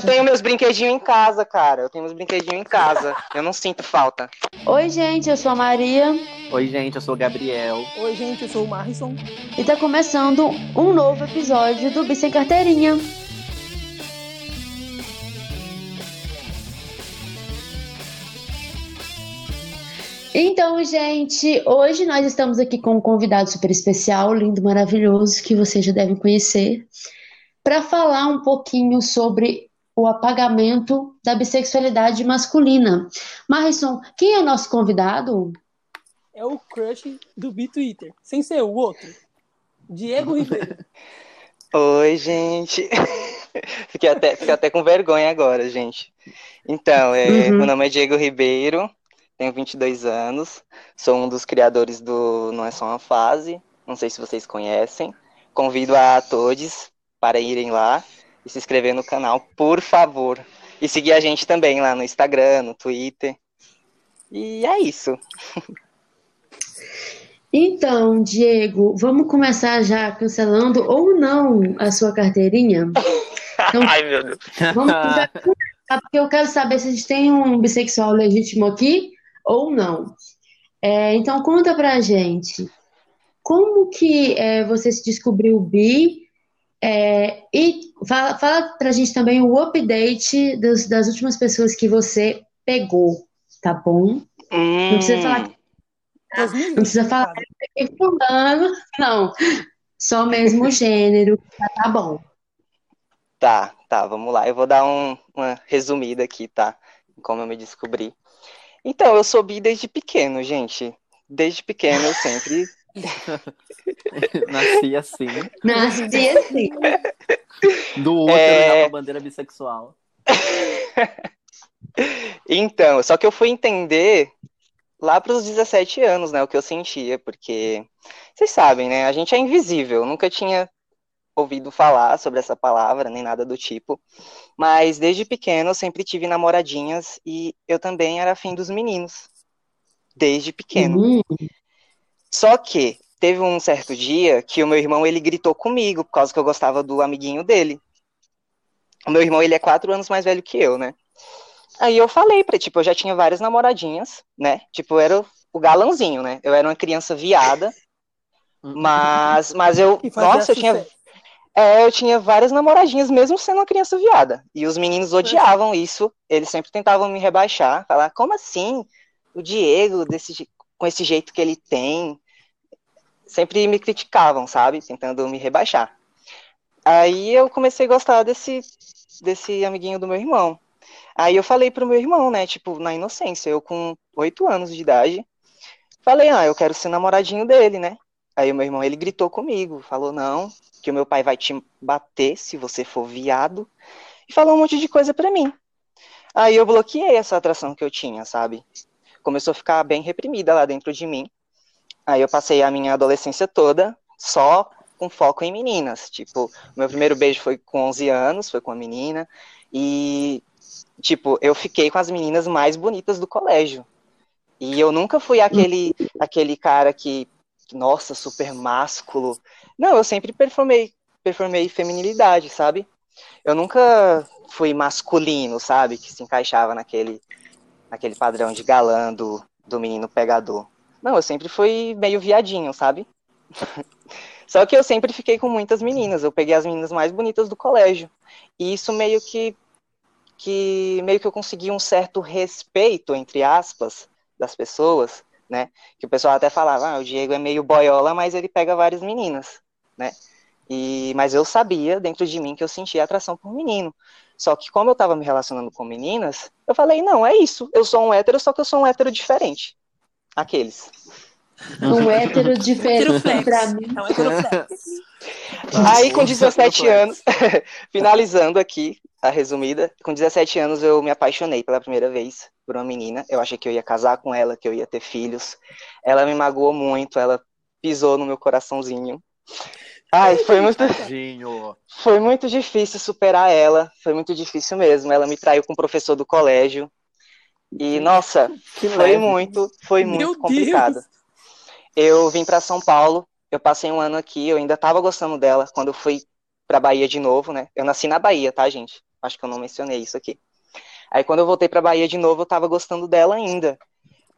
eu tenho meus brinquedinhos em casa, cara. Eu tenho meus brinquedinhos em casa. Eu não sinto falta. Oi, gente, eu sou a Maria. Oi, gente, eu sou o Gabriel. Oi, gente, eu sou o Marrison. E tá começando um novo episódio do Bi Sem Carteirinha. Então, gente, hoje nós estamos aqui com um convidado super especial, lindo, maravilhoso, que vocês já devem conhecer, para falar um pouquinho sobre o apagamento da bissexualidade masculina. Marison, quem é o nosso convidado? É o crush do B-Twitter, sem ser o outro. Diego Ribeiro. Oi, gente. fiquei, até, fiquei até com vergonha agora, gente. Então, é, Uhum. meu nome é Diego Ribeiro, tenho 22 anos, sou um dos criadores do Não é Só Uma Fase, não sei se vocês conhecem. Convido a todos para irem lá e se inscrever no canal, por favor. E seguir a gente também lá no Instagram, no Twitter. E é isso. Então, Diego, vamos começar já cancelando ou não a sua carteirinha? Então, Ai, meu Deus. vamos já começar, porque eu quero saber se a gente tem um bissexual legítimo aqui ou não. É, então, conta pra gente, como que é, você se descobriu bi? É, e fala, fala pra gente também o update dos- das últimas pessoas que você pegou, tá bom? Não precisa falar Não precisa falar que fulano, não. Só mesmo o gênero, já tá bom. Tá, tá, vamos lá. Eu vou dar um- uma resumida aqui, tá? Como eu me descobri. Então, eu sou bi desde pequeno, gente. Desde pequeno eu sempre. Nasci assim. Nasci assim. Do útero É. já com bandeira bissexual. Então, só que eu fui entender lá para os 17 anos, né, o que eu sentia, porque vocês sabem, né, a gente é invisível, nunca tinha ouvido falar sobre essa palavra, nem nada do tipo, mas desde pequeno eu sempre tive namoradinhas e eu também era afim dos meninos, desde pequeno. Hum, Só que teve um certo dia que o meu irmão ele gritou comigo por causa que eu gostava do amiguinho dele. O meu irmão ele é quatro anos mais velho que eu, né? Aí eu falei pra, tipo, eu já tinha várias namoradinhas, né? Tipo, eu era o- galãozinho, né? Eu era uma criança viada, mas, mas eu, nossa, eu tinha, é, eu tinha várias namoradinhas, mesmo sendo uma criança viada. E os meninos odiavam isso, eles sempre tentavam me rebaixar, falar, como assim? O Diego, desse, com esse jeito que ele tem, sempre me criticavam, sabe? Tentando me rebaixar. Aí eu comecei a gostar desse, desse amiguinho do meu irmão. Aí eu falei pro meu irmão, né, tipo, na inocência, eu com oito anos de idade, falei, ah, eu quero ser namoradinho dele, né? Aí o meu irmão, ele gritou comigo, falou, não, que o meu pai vai te bater se você for viado, e falou um monte de coisa pra mim. Aí eu bloqueei essa atração que eu tinha, sabe? Começou a ficar bem reprimida lá dentro de mim. Aí eu passei a minha adolescência toda só com foco em meninas. Tipo, meu primeiro beijo foi com 11 anos, foi com uma menina, e, tipo, eu fiquei com as meninas mais bonitas do colégio. E eu nunca fui aquele, aquele cara que, nossa, super másculo. Não, eu sempre performei, performei feminilidade, sabe? Eu nunca fui masculino, sabe? Que se encaixava naquele, naquele padrão de galã do, do menino pegador. Não, eu sempre fui meio viadinho, sabe? Só que eu sempre fiquei com muitas meninas. Eu peguei as meninas mais bonitas do colégio. E isso meio que que meio que eu consegui um certo respeito, entre aspas, das pessoas, né? Que o pessoal até falava, ah, o Diego é meio boiola, mas ele pega várias meninas, né? E, mas eu sabia dentro de mim que eu sentia atração por menino. Só que como eu tava me relacionando com meninas, eu falei, não, é isso. Eu sou um hétero, só que eu sou um hétero diferente. Aqueles. um hétero diferente pra mim. É um heteroflex. Aí, com Nossa, 17 meu anos, finalizando aqui a resumida, com 17 anos eu me apaixonei pela primeira vez por uma menina. Eu achei que eu ia casar com ela, que eu ia ter filhos. Ela me magoou muito, ela pisou no meu coraçãozinho. Ai, foi muito, foi muito difícil superar ela, foi muito difícil mesmo. Ela me traiu com o professor do colégio. E, nossa, Que foi leve. muito, foi Meu muito complicado. Deus. Eu vim para São Paulo, eu passei um ano aqui, eu ainda tava gostando dela quando eu fui pra Bahia de novo, né? Eu nasci na Bahia, tá, gente? Acho que eu não mencionei isso aqui. Aí quando eu voltei pra Bahia de novo, eu tava gostando dela ainda.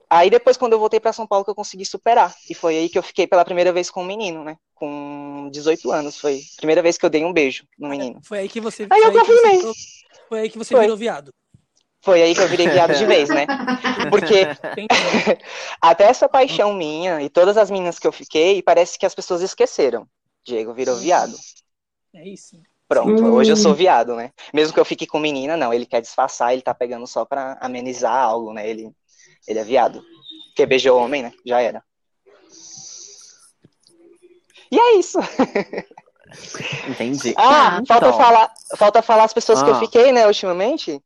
Aí depois, quando eu voltei pra São Paulo, que eu consegui superar. E foi aí que eu fiquei pela primeira vez com um menino, né? Com 18 anos. Foi a primeira vez que eu dei um beijo no menino. Foi aí que você. Aí foi eu confirmei. Foi aí que você Foi. virou viado. Foi aí que eu virei viado de vez, né? Porque até essa paixão minha e todas as meninas que eu fiquei, parece que as pessoas esqueceram. Diego virou viado. É isso. Pronto, Hum. hoje eu sou viado, né? Mesmo que eu fique com menina, não, ele quer disfarçar, ele tá pegando só pra amenizar algo, né? Ele, ele é viado. Porque beijou homem, né? Já era. E é isso. Entendi. Ah, Então. falta falar, falta falar as pessoas que eu Ah. fiquei, né, ultimamente.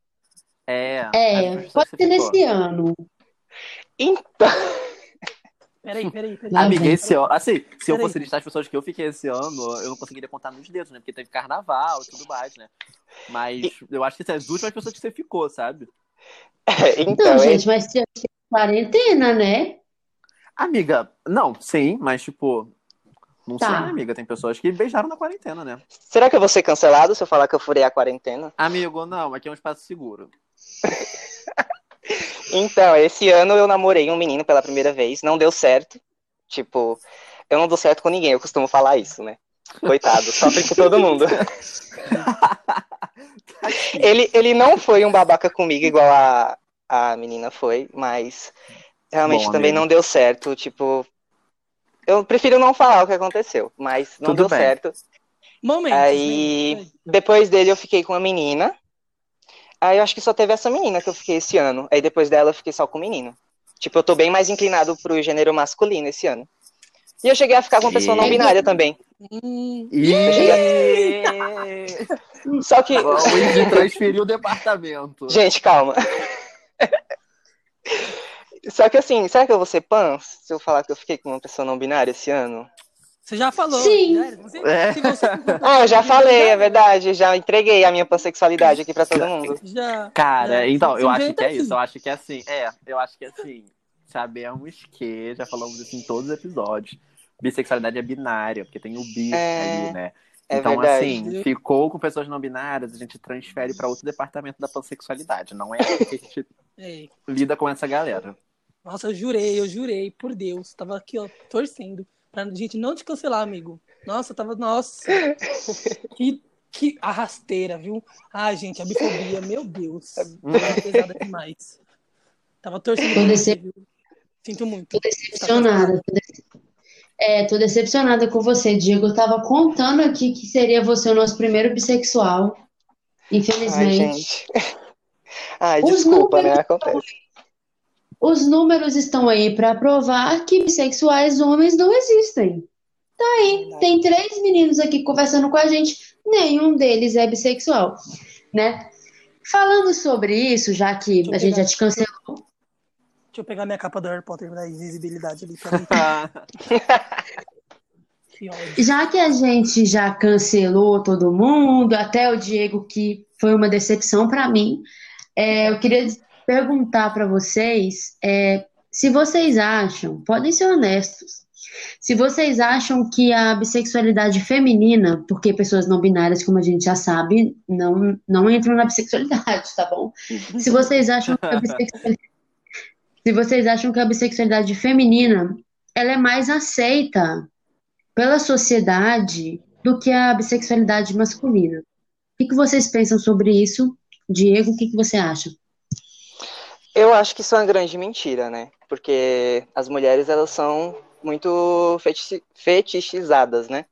É. É, pode ser ficou. nesse ano. Então, Peraí, peraí, peraí. Amiga, vem. esse ano, assim, se eu Peraí. fosse listar as pessoas que eu fiquei esse ano, eu não conseguiria contar nos dedos, né? Porque teve carnaval e tudo mais, né? Mas eu acho que são as últimas pessoas que você ficou, sabe? então, Não, é- gente, mas tinha quarentena, né? Amiga, não, sim, mas tipo. Não Tá. sei, né, amiga? Tem pessoas que beijaram na quarentena, né? será que eu vou ser cancelado se eu falar que eu furei a quarentena? Amigo, não, aqui é um espaço seguro. Então, esse ano eu namorei um menino pela primeira vez, não deu certo. Tipo, eu não dou certo com ninguém, eu costumo falar isso, né? Coitado, sofre com todo mundo. ele, ele não foi um babaca comigo igual a, a menina foi, mas realmente Bom, também amigo. não deu certo. Tipo, eu prefiro não falar o que aconteceu, mas não Tudo deu bem. certo. Momentos, Aí, né? depois dele eu fiquei com uma menina. Aí eu acho que só teve essa menina que eu fiquei esse ano. Aí depois dela eu fiquei só com o menino. Tipo, eu tô bem mais inclinado pro gênero masculino esse ano. E eu cheguei a ficar com uma pessoa não E- binária também. E... Só que, Vamos de transferir o departamento. gente, calma. Só que assim, será que eu vou ser pan se eu falar que eu fiquei com uma pessoa não binária esse ano? Você já falou. Sim. era. Você- É. se você- Ah, eu já falei, é verdade. Já entreguei a minha pansexualidade aqui pra todo mundo. Já. Cara, já. então, eu acho que é assim. isso. Eu acho que é assim. É, eu acho que é assim. Sabemos que, já falamos isso em todos os episódios, bissexualidade é binária, porque tem o bi É, ali, né? é então, verdade. assim, ficou com pessoas não binárias, a gente transfere pra outro departamento da pansexualidade. Não é assim que a gente lida com essa galera. Nossa, eu jurei, eu jurei, por Deus. Tava aqui, ó, torcendo. Pra gente não te cancelar, amigo. Nossa, tava. Nossa. Que, que arrasteira, viu? Ai, gente, a bifobia, meu Deus. Tava pesada demais. Tava torcendo Tô decep- viu? Sinto muito. Tô decepcionada. Tô dece- É, tô decepcionada com você, Diego. Eu tava contando aqui que seria você o nosso primeiro bissexual. Ai, Infelizmente. gente. Ai, Os desculpa, né? Acontece. Os números estão aí para provar que bissexuais homens não existem. Tá aí, tem três meninos aqui conversando com a gente, nenhum deles é bissexual, né? Falando sobre isso, já que a gente já te cancelou, Deixa eu pegar minha capa do Harry Potter da invisibilidade ali pra mim. Que ódio. já que a gente já cancelou todo mundo, até o Diego, que foi uma decepção para mim, é, eu queria perguntar para vocês é, se vocês acham, podem ser honestos, se vocês acham que a bissexualidade feminina, porque pessoas não binárias, como a gente já sabe, não, não entram na bissexualidade, tá bom? Se vocês acham que a bissexualidade, se vocês acham que a bissexualidade feminina ela é mais aceita pela sociedade do que a bissexualidade masculina. O que que vocês pensam sobre isso? Diego, o que que você acha? Eu acho que isso é uma grande mentira, né? Porque as mulheres, elas são muito fetichi- fetichizadas, né?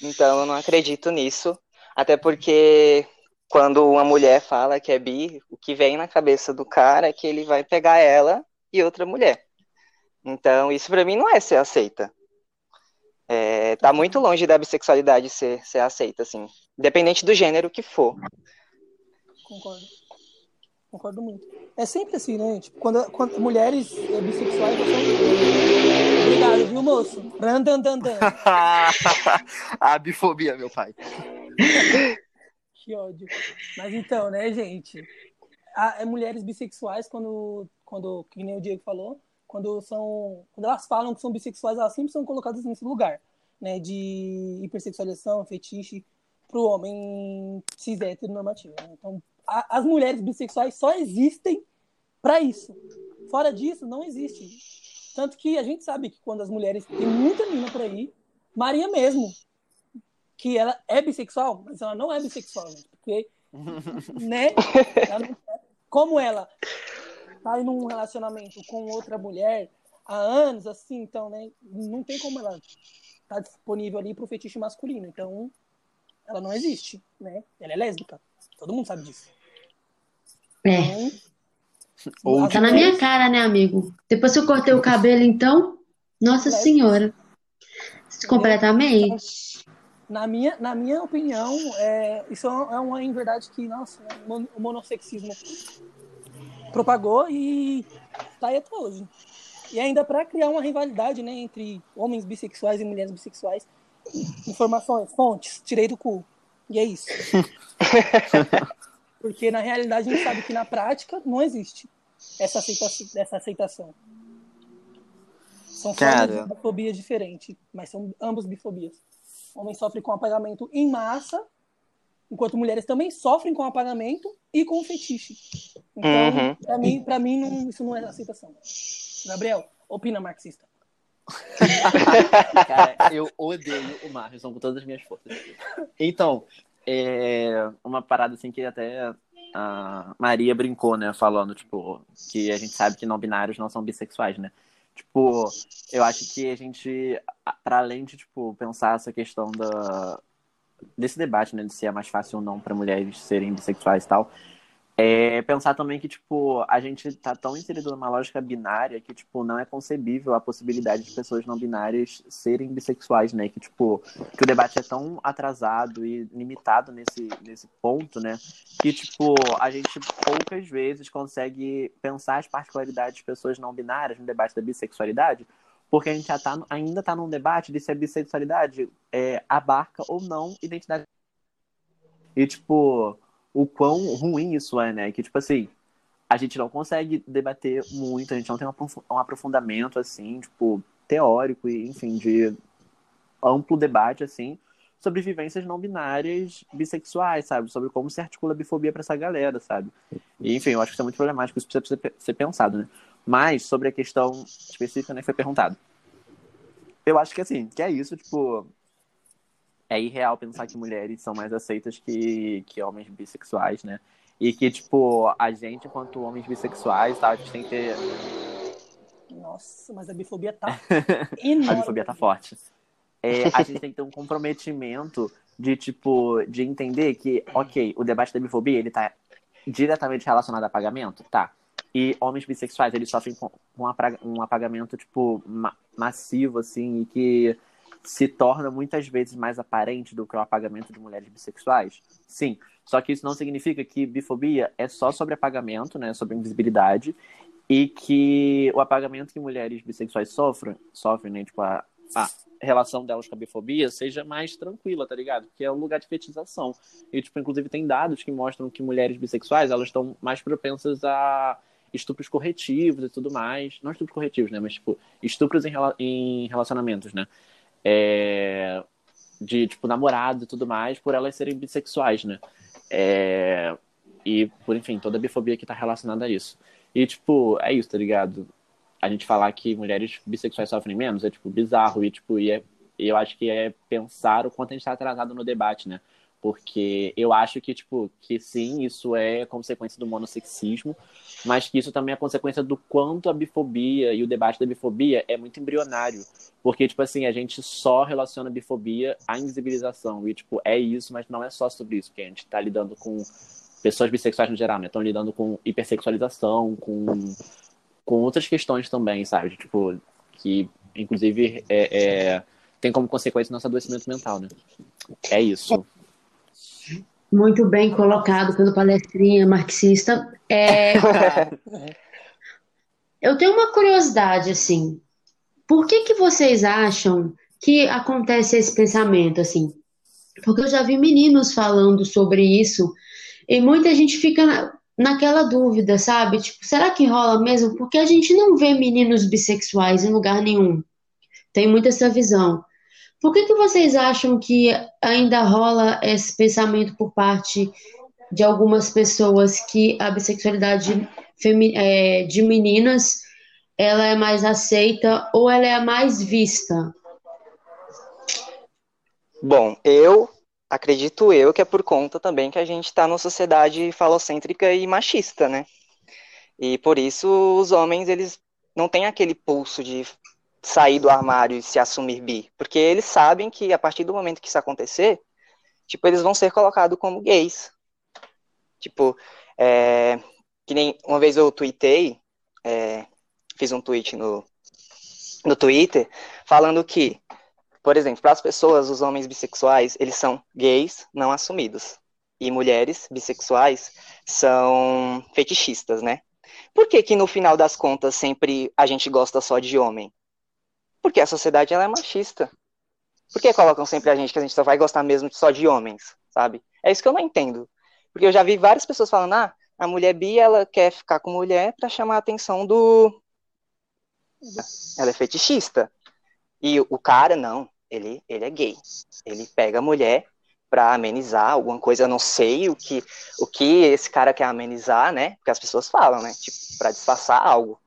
Então eu não acredito nisso. Até porque quando uma mulher fala que é bi, o que vem na cabeça do cara é que ele vai pegar ela e outra mulher. Então isso pra mim não é ser aceita. É, tá muito longe da bissexualidade ser, ser aceita, assim. Independente do gênero que for. Concordo. Concordo muito. É sempre assim, né? Tipo, quando, quando mulheres é, bissexuais são. Obrigado, viu, moço? Randandandan. a bifobia, meu pai. Que ódio. Mas então, né, gente? A- é mulheres bissexuais, quando, quando, que nem o Diego falou, quando são. Quando elas falam que são bissexuais, elas sempre são colocadas nesse lugar, né? De hipersexualização, fetiche. pro homem cis heteronormativo. Né? Então, a, as mulheres bissexuais só existem para isso. Fora disso, não existe. Tanto que a gente sabe que quando as mulheres. Tem muita menina por aí, Maria mesmo, que ela é bissexual, mas ela não é bissexual, gente, porque. né? Ela não, como ela tá em um relacionamento com outra mulher há anos, assim, então, né? Não tem como ela tá disponível ali pro fetiche masculino. Então, ela não existe, né? Ela é lésbica. Todo mundo sabe disso. É. Ou tá na minha cara, né, amigo? Depois que eu cortei o cabelo, então, nossa senhora. Completamente. Na minha, na minha opinião, é, isso é uma em verdade que, nossa, o monossexismo propagou e tá aí até hoje. E ainda para criar uma rivalidade né, entre homens bissexuais e mulheres bissexuais. Informações, fontes, tirei do cu. E é isso. Porque na realidade a gente sabe que na prática não existe essa aceitação. Essa aceitação. São formas de bifobia diferentes, mas são ambos bifobias. Homens sofrem com apagamento em massa, enquanto mulheres também sofrem com apagamento e com fetiche. Então, uhum. para mim, pra mim não, isso não é aceitação. Gabriel, opina marxista. Cara, eu odeio o Marrison com todas as minhas forças. Então, é uma parada assim que até a Maria brincou, né? Falando, tipo, que a gente sabe que não binários não são bissexuais, né? Tipo, eu acho que a gente, para além de, tipo, pensar essa questão da, desse debate, né? De se é mais fácil ou não para mulheres serem bissexuais e tal, é pensar também que, tipo, a gente tá tão inserido numa lógica binária que, tipo, não é concebível a possibilidade de pessoas não binárias serem bissexuais, né? Que, tipo, que o debate é tão atrasado e limitado nesse, nesse ponto, né? Que, tipo, a gente poucas vezes consegue pensar as particularidades de pessoas não binárias no debate da bissexualidade, porque a gente já tá, ainda tá num debate de se a bissexualidade é, abarca ou não identidade. E, tipo o quão ruim isso é, né? Que, tipo assim, a gente não consegue debater muito, a gente não tem um aprofundamento, assim, tipo, teórico e, enfim, de amplo debate, assim, sobre vivências não binárias bissexuais, sabe? Sobre como se articula a bifobia para essa galera, sabe? E, enfim, eu acho que isso é muito problemático, isso precisa ser pensado, né? Mas, sobre a questão específica, né, que foi perguntado. Eu acho que, assim, que é isso, tipo, é irreal pensar que mulheres são mais aceitas que, que homens bissexuais, né? E que, tipo, a gente, enquanto homens bissexuais, tá, a gente tem que ter. Nossa, mas a bifobia tá enorme. a bifobia tá forte. É, a gente tem que ter um comprometimento de, tipo, de entender que, ok, o debate da bifobia, ele tá diretamente relacionado a pagamento? Tá. E homens bissexuais, eles sofrem com um apagamento, tipo, ma massivo, assim, e que se torna muitas vezes mais aparente do que o apagamento de mulheres bissexuais? Sim. Só que isso não significa que bifobia é só sobre apagamento, né, sobre invisibilidade, e que o apagamento que mulheres bissexuais sofrem, sofrem, né, tipo a, a relação delas com a bifobia seja mais tranquila, tá ligado? Porque é um lugar de fetização. E, tipo, inclusive tem dados que mostram que mulheres bissexuais, elas estão mais propensas a estupros corretivos e tudo mais. Não estupros corretivos, né? Mas, tipo, estupros em, em relacionamentos, né? É, de, tipo, namorado e tudo mais, por elas serem bissexuais, né? É, e, por enfim, toda a bifobia que tá relacionada a isso. E, tipo, é isso, tá ligado? A gente falar que mulheres bissexuais sofrem menos é, tipo, bizarro. E, tipo, e, é, eu acho que é pensar o quanto a gente tá atrasado no debate, né? Porque eu acho que, tipo, que sim, isso é consequência do monossexismo, mas que isso também é consequência do quanto a bifobia e o debate da bifobia é muito embrionário. Porque, tipo assim, a gente só relaciona a bifobia à invisibilização. E, tipo, é isso, mas não é só sobre isso, porque a gente tá lidando com pessoas bissexuais no geral, né? Estão lidando com hipersexualização, com, com outras questões também, sabe? Tipo, que, inclusive, é, é, tem como consequência nosso adoecimento mental, né? É isso. Muito bem colocado pelo palestrinha marxista. É... Eu tenho uma curiosidade, assim. Por que, que vocês acham que acontece esse pensamento, assim? Porque eu já vi meninos falando sobre isso e muita gente fica na, naquela dúvida, sabe? Tipo, será que rola mesmo? Porque a gente não vê meninos bissexuais em lugar nenhum. Tem muita essa visão. Por que, que vocês acham que ainda rola esse pensamento por parte de algumas pessoas que a bissexualidade é, de meninas ela é mais aceita ou ela é mais vista? Bom, eu acredito eu que é por conta também que a gente está numa sociedade falocêntrica e machista, né? E por isso os homens eles não têm aquele pulso de sair do armário e se assumir bi, porque eles sabem que a partir do momento que isso acontecer, tipo eles vão ser colocados como gays. Tipo, é, que nem uma vez eu tuitei, é, fiz um tweet no, no Twitter, falando que, por exemplo, para as pessoas, os homens bissexuais, eles são gays não assumidos. E mulheres bissexuais são fetichistas, né? Por que que no final das contas sempre a gente gosta só de homem? Porque a sociedade ela é machista. Por que colocam sempre a gente que a gente só vai gostar mesmo só de homens, sabe? É isso que eu não entendo. Porque eu já vi várias pessoas falando, ah, a mulher bi, ela quer ficar com mulher para chamar a atenção do... Ela é fetichista. E o cara, não, ele, ele é gay. Ele pega a mulher para amenizar alguma coisa, eu não sei o que o que esse cara quer amenizar, né? Porque as pessoas falam, né? Tipo, para disfarçar algo.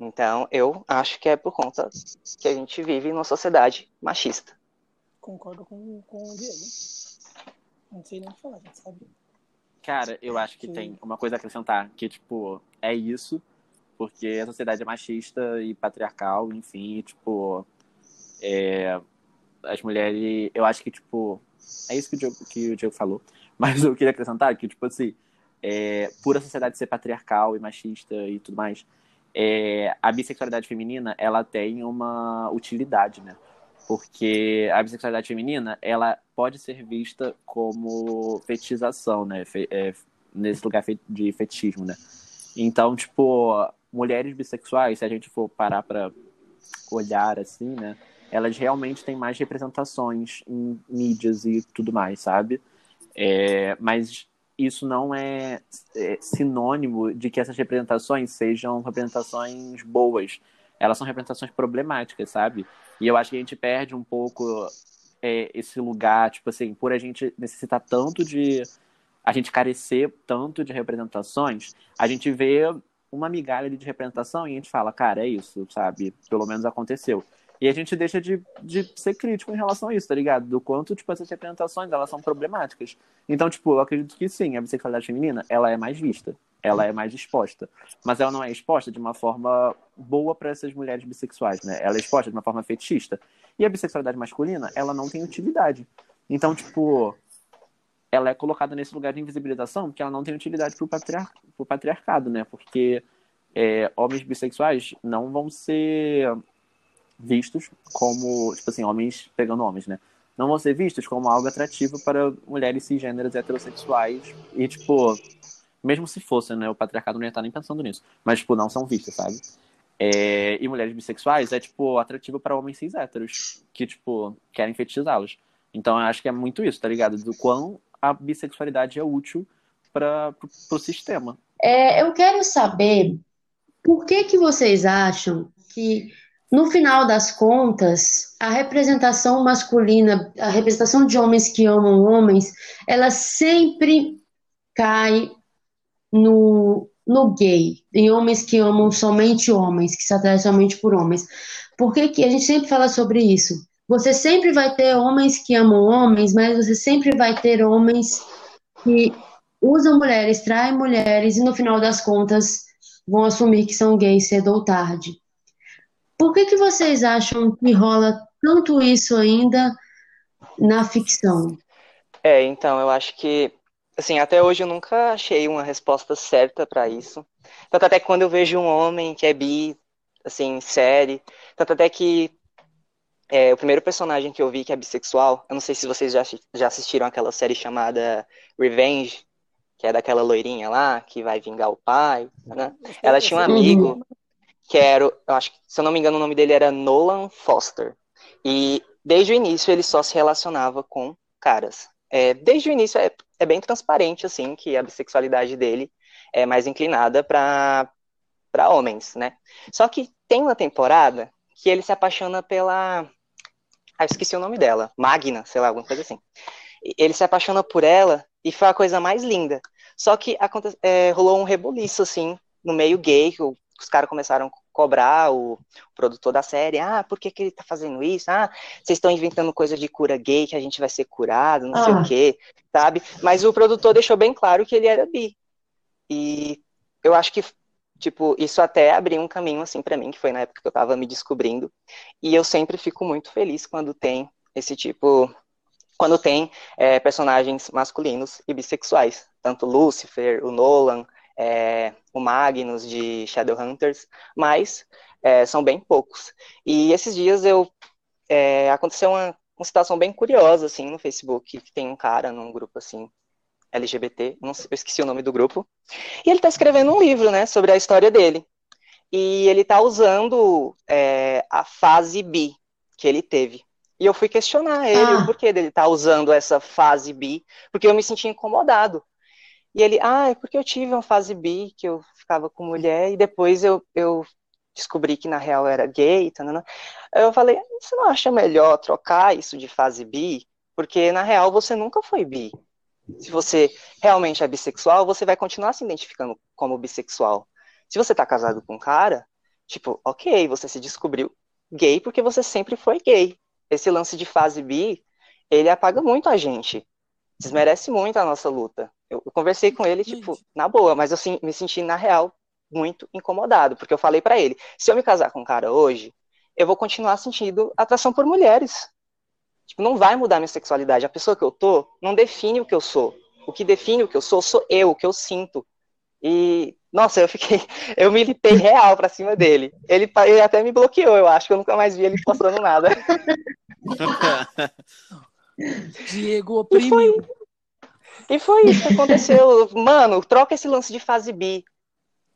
Então, eu acho que é por conta que a gente vive numa sociedade machista. Concordo com, com o Diego. Não sei nem o que falar, gente sabe. Cara, eu acho que Sim. tem uma coisa a acrescentar, que, tipo, é isso, porque a sociedade é machista e patriarcal, enfim, e, tipo, é, as mulheres, eu acho que, tipo, é isso que o Diego, que o Diego falou, mas eu queria acrescentar que, tipo assim, é, por a sociedade ser patriarcal e machista e tudo mais, é, a bissexualidade feminina, ela tem uma utilidade, né? porque a bissexualidade feminina ela pode ser vista como fetização, né? Fe, é, nesse lugar de fetichismo, né? Então, tipo, mulheres bissexuais, se a gente for parar para olhar assim, né? Elas realmente têm mais representações em mídias e tudo mais, sabe? É, mas isso não é, é sinônimo de que essas representações sejam representações boas. Elas são representações problemáticas, sabe? E eu acho que a gente perde um pouco é, esse lugar, tipo assim, por a gente necessitar tanto de. A gente carecer tanto de representações, a gente vê uma migalha de representação e a gente fala, cara, é isso, sabe? Pelo menos aconteceu. E a gente deixa de, de ser crítico em relação a isso, tá ligado? Do quanto, tipo, essas representações, elas são problemáticas. Então, tipo, eu acredito que sim, a bissexualidade feminina, ela é mais vista, ela é mais exposta. Mas ela não é exposta de uma forma boa para essas mulheres bissexuais, né? Ela é exposta de uma forma fetichista. E a bissexualidade masculina, ela não tem utilidade. Então, tipo, ela é colocada nesse lugar de invisibilização porque ela não tem utilidade pro, patriar pro patriarcado, né? Porque é, homens bissexuais não vão ser vistos como, tipo assim, homens pegando homens, né? Não vão ser vistos como algo atrativo para mulheres cisgêneras heterossexuais e, tipo, mesmo se fosse, né? O patriarcado não ia estar nem pensando nisso. Mas, tipo, não são vistos, sabe? É... E mulheres bissexuais é, tipo, atrativo para homens cis héteros, que, tipo, querem fetichizá-los. Então, eu acho que é muito isso, tá ligado? Do quão a bissexualidade é útil para o sistema. É, eu quero saber por que, que vocês acham que no final das contas, a representação masculina, a representação de homens que amam homens, ela sempre cai no, no gay, em homens que amam somente homens, que se atraem somente por homens. Por que, que a gente sempre fala sobre isso? Você sempre vai ter homens que amam homens, mas você sempre vai ter homens que usam mulheres, traem mulheres e no final das contas vão assumir que são gays cedo ou tarde. Por que, que vocês acham que rola tanto isso ainda na ficção? É, então, eu acho que, assim, até hoje eu nunca achei uma resposta certa para isso. Tanto até que quando eu vejo um homem que é bi, assim, série, tanto até que é, o primeiro personagem que eu vi que é bissexual, eu não sei se vocês já, já assistiram aquela série chamada Revenge, que é daquela loirinha lá, que vai vingar o pai, né? Ela tinha um amigo que era, eu acho que, se eu não me engano, o nome dele era Nolan Foster. E desde o início ele só se relacionava com caras. É, desde o início é, é bem transparente, assim, que a bissexualidade dele é mais inclinada para homens, né? Só que tem uma temporada que ele se apaixona pela Ah, esqueci o nome dela. Magna, sei lá, alguma coisa assim. Ele se apaixona por ela e foi a coisa mais linda. Só que aconte... é, rolou um rebuliço, assim, no meio gay, que os caras começaram cobrar o, produtor da série. Ah, por que, que ele tá fazendo isso? Ah, vocês estão inventando coisa de cura gay, que a gente vai ser curado, não ah. sei o quê, sabe? Mas o produtor deixou bem claro que ele era bi. E eu acho que tipo, isso até abriu um caminho assim para mim, que foi na época que eu tava me descobrindo. E eu sempre fico muito feliz quando tem esse tipo, quando tem é, personagens masculinos e bissexuais, tanto Lucifer, o Nolan, é, o Magnus de Shadowhunters, mas é, são bem poucos. E esses dias eu é, aconteceu uma, uma situação bem curiosa assim no Facebook, que tem um cara num grupo assim LGBT, não sei, eu esqueci o nome do grupo, e ele está escrevendo um livro, né, sobre a história dele. E ele está usando é, a fase bi que ele teve. E eu fui questionar ele ah. o porquê dele estar tá usando essa fase bi, porque eu me senti incomodado. E ele, ah, é porque eu tive uma fase bi, que eu ficava com mulher, e depois eu, eu descobri que na real era gay, tá, eu falei, você não acha melhor trocar isso de fase bi? Porque na real você nunca foi bi se você realmente é bissexual, você vai continuar se identificando como bissexual. Se você tá casado com um cara, tipo, ok, você se descobriu gay porque você sempre foi gay. Esse lance de fase bi, ele apaga muito a gente. Desmerece muito a nossa luta. Eu, eu conversei com ele, tipo, na boa, mas eu sim, me senti, na real, muito incomodado, porque eu falei para ele, se eu me casar com um cara hoje, eu vou continuar sentindo atração por mulheres. Tipo, não vai mudar minha sexualidade. A pessoa que eu tô não define o que eu sou. O que define o que eu sou sou eu, o que eu sinto. E, nossa, eu fiquei. Eu militei real pra cima dele. Ele, ele até me bloqueou, eu acho que eu nunca mais vi ele postando nada. Diego oprimiu. E foi, isso que aconteceu. Mano, troca esse lance de fase B.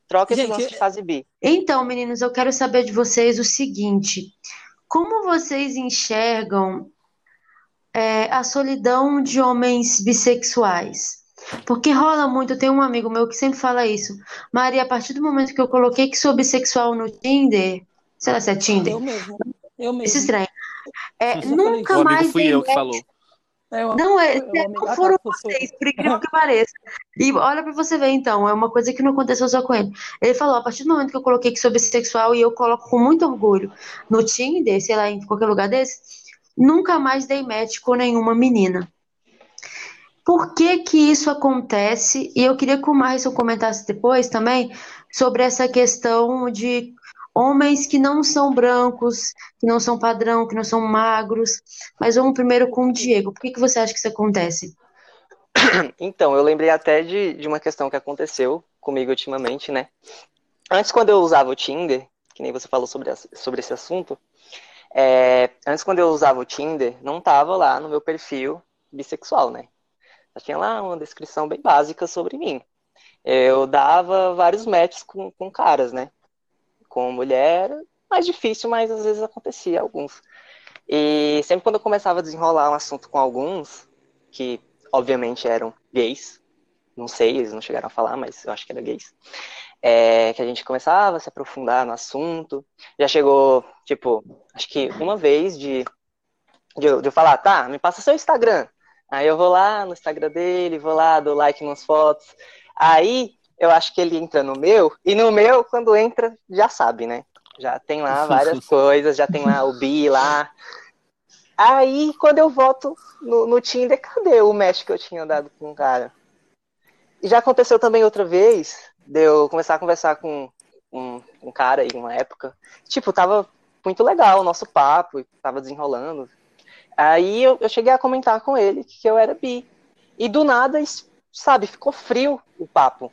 Troca Gente, esse lance de fase B. Então, meninos, eu quero saber de vocês o seguinte: como vocês enxergam é, a solidão de homens bissexuais. Porque rola muito, tem um amigo meu que sempre fala isso. Maria, a partir do momento que eu coloquei que sou bissexual no Tinder, sei lá se é Tinder. Eu mesmo. Eu mesmo. Isso é estranho. É, nunca o mais. Fui eu que falou. É, não, é, não foram vocês, por incrível que pareça. E olha pra você ver, então, é uma coisa que não aconteceu só com ele. Ele falou, a partir do momento que eu coloquei que sou bissexual, e eu coloco com muito orgulho no Tinder, sei lá, em qualquer lugar desse, nunca mais dei match com nenhuma menina. Por que que isso acontece? E eu queria que o Marison comentasse depois também sobre essa questão de homens que não são brancos, que não são padrão, que não são magros. Mas vamos primeiro com o Diego. Por que, que você acha que isso acontece? Então, eu lembrei até de, de uma questão que aconteceu comigo ultimamente, né? Antes, quando eu usava o Tinder, que nem você falou sobre, sobre esse assunto, é, antes, quando eu usava o Tinder, não tava lá no meu perfil bissexual, né? Já tinha lá uma descrição bem básica sobre mim. Eu dava vários matches com, com caras, né? Com mulher, mais difícil, mas às vezes acontecia alguns. E sempre quando eu começava a desenrolar um assunto com alguns, que obviamente eram gays, não sei, eles não chegaram a falar, mas eu acho que eram gays é, que a gente começava a se aprofundar no assunto. Já chegou, tipo, acho que uma vez de, de, de eu falar, tá, me passa seu Instagram. Aí eu vou lá no Instagram dele, vou lá, dou like nas fotos. Aí eu acho que ele entra no meu, e no meu, quando entra, já sabe, né? Já tem lá várias coisas, já tem lá o bi lá. Aí, quando eu volto no, no Tinder, cadê o match que eu tinha dado com o cara? E já aconteceu também outra vez, de eu começar a conversar com um, um cara aí, uma época. Tipo, tava muito legal o nosso papo, tava desenrolando. Aí eu, eu cheguei a comentar com ele que eu era bi. E do nada, sabe, ficou frio o papo.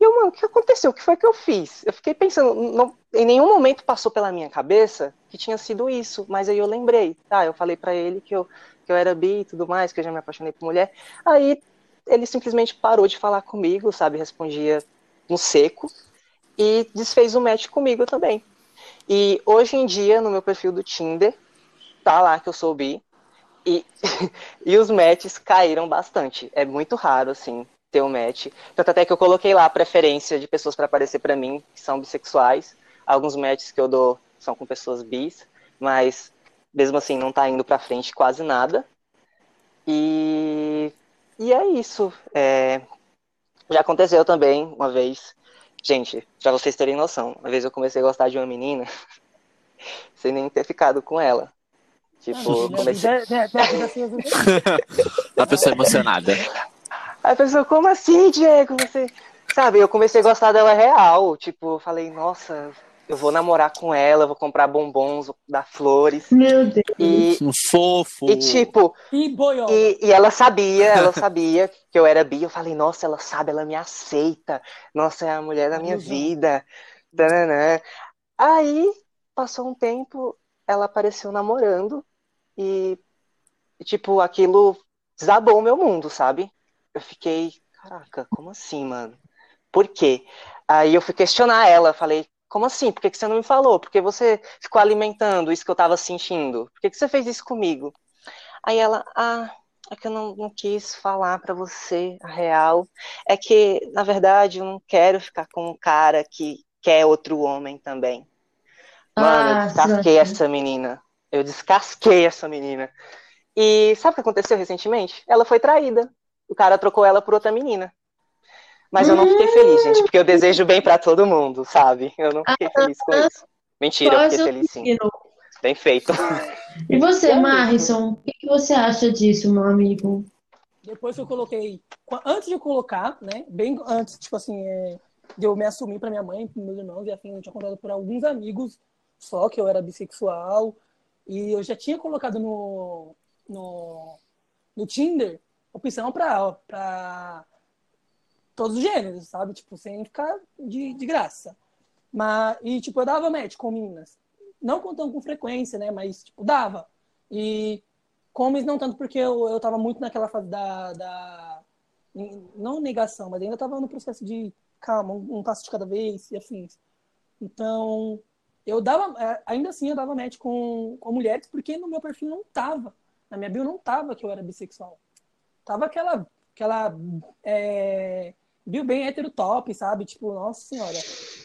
E eu, mano, o que aconteceu? O que foi que eu fiz? Eu fiquei pensando, não, em nenhum momento passou pela minha cabeça que tinha sido isso, mas aí eu lembrei, tá? Eu falei para ele que eu, que eu era bi e tudo mais, que eu já me apaixonei por mulher. Aí ele simplesmente parou de falar comigo, sabe? Respondia no seco e desfez um match comigo também. E hoje em dia, no meu perfil do Tinder, tá lá que eu sou bi. E, e os matches caíram bastante. É muito raro, assim, ter um match. Tanto até que eu coloquei lá a preferência de pessoas para aparecer para mim, que são bissexuais. Alguns matches que eu dou são com pessoas bis, mas mesmo assim não tá indo pra frente quase nada. E, e é isso. É, já aconteceu também uma vez. Gente, pra vocês terem noção, uma vez eu comecei a gostar de uma menina sem nem ter ficado com ela. Tipo, Ah, comecei. Uma pessoa emocionada. Aí a pessoa, como assim, Diego? Você. Sabe, eu comecei a gostar dela real. Tipo, eu falei, nossa, eu vou namorar com ela, eu vou comprar bombons, vou dar flores. Meu Deus. E, Um fofo. e tipo, E boiola. E, e ela sabia, ela sabia que eu era bi. Eu falei, nossa, ela sabe, ela me aceita. Nossa, é a mulher da minha Ilusão. vida. Tananã. Aí, passou um tempo, ela apareceu namorando e, e, tipo, aquilo desabou o meu mundo, sabe? Eu fiquei, caraca, como assim, mano? Por quê? Aí eu fui questionar ela, falei, como assim? Por que que você não me falou? Por que você ficou alimentando isso que eu tava sentindo? Por que que você fez isso comigo? Aí ela, ah, é que eu não, não quis falar pra você a real. É que, na verdade, eu não quero ficar com um cara que quer outro homem também. Mano, eu Ah, descasquei certo. essa menina. Eu descasquei essa menina. E sabe o que aconteceu recentemente? Ela foi traída. O cara trocou ela por outra menina. Mas eu não fiquei feliz, gente, porque eu desejo bem pra todo mundo, sabe? Eu não fiquei feliz com isso. Mentira, eu fiquei feliz sim. Bem feito. E você, Marrison, o que você acha disso, meu amigo? Depois que eu coloquei. Antes de eu colocar, né? Bem antes, tipo assim, é, de eu me assumir pra minha mãe, pros meus irmãos, e afim, eu tinha contado por alguns amigos só que eu era bissexual. E eu já tinha colocado no, no, no Tinder opção pra todos os gêneros, sabe? Tipo, sem ficar de, de graça. Mas, e, tipo, eu dava match com meninas. Não contando com frequência, né? Mas, tipo, dava. E com homens não tanto porque eu, eu tava muito naquela fase da, da... Não negação, mas ainda tava no processo de calma, um, um passo de cada vez e afins. Então, eu dava... é, Ainda assim, eu dava match com, com mulheres porque no meu perfil não tava. Na minha bio não tava que eu era bissexual. Tava aquela... aquela é, bio bem hétero top, sabe? Tipo, nossa senhora,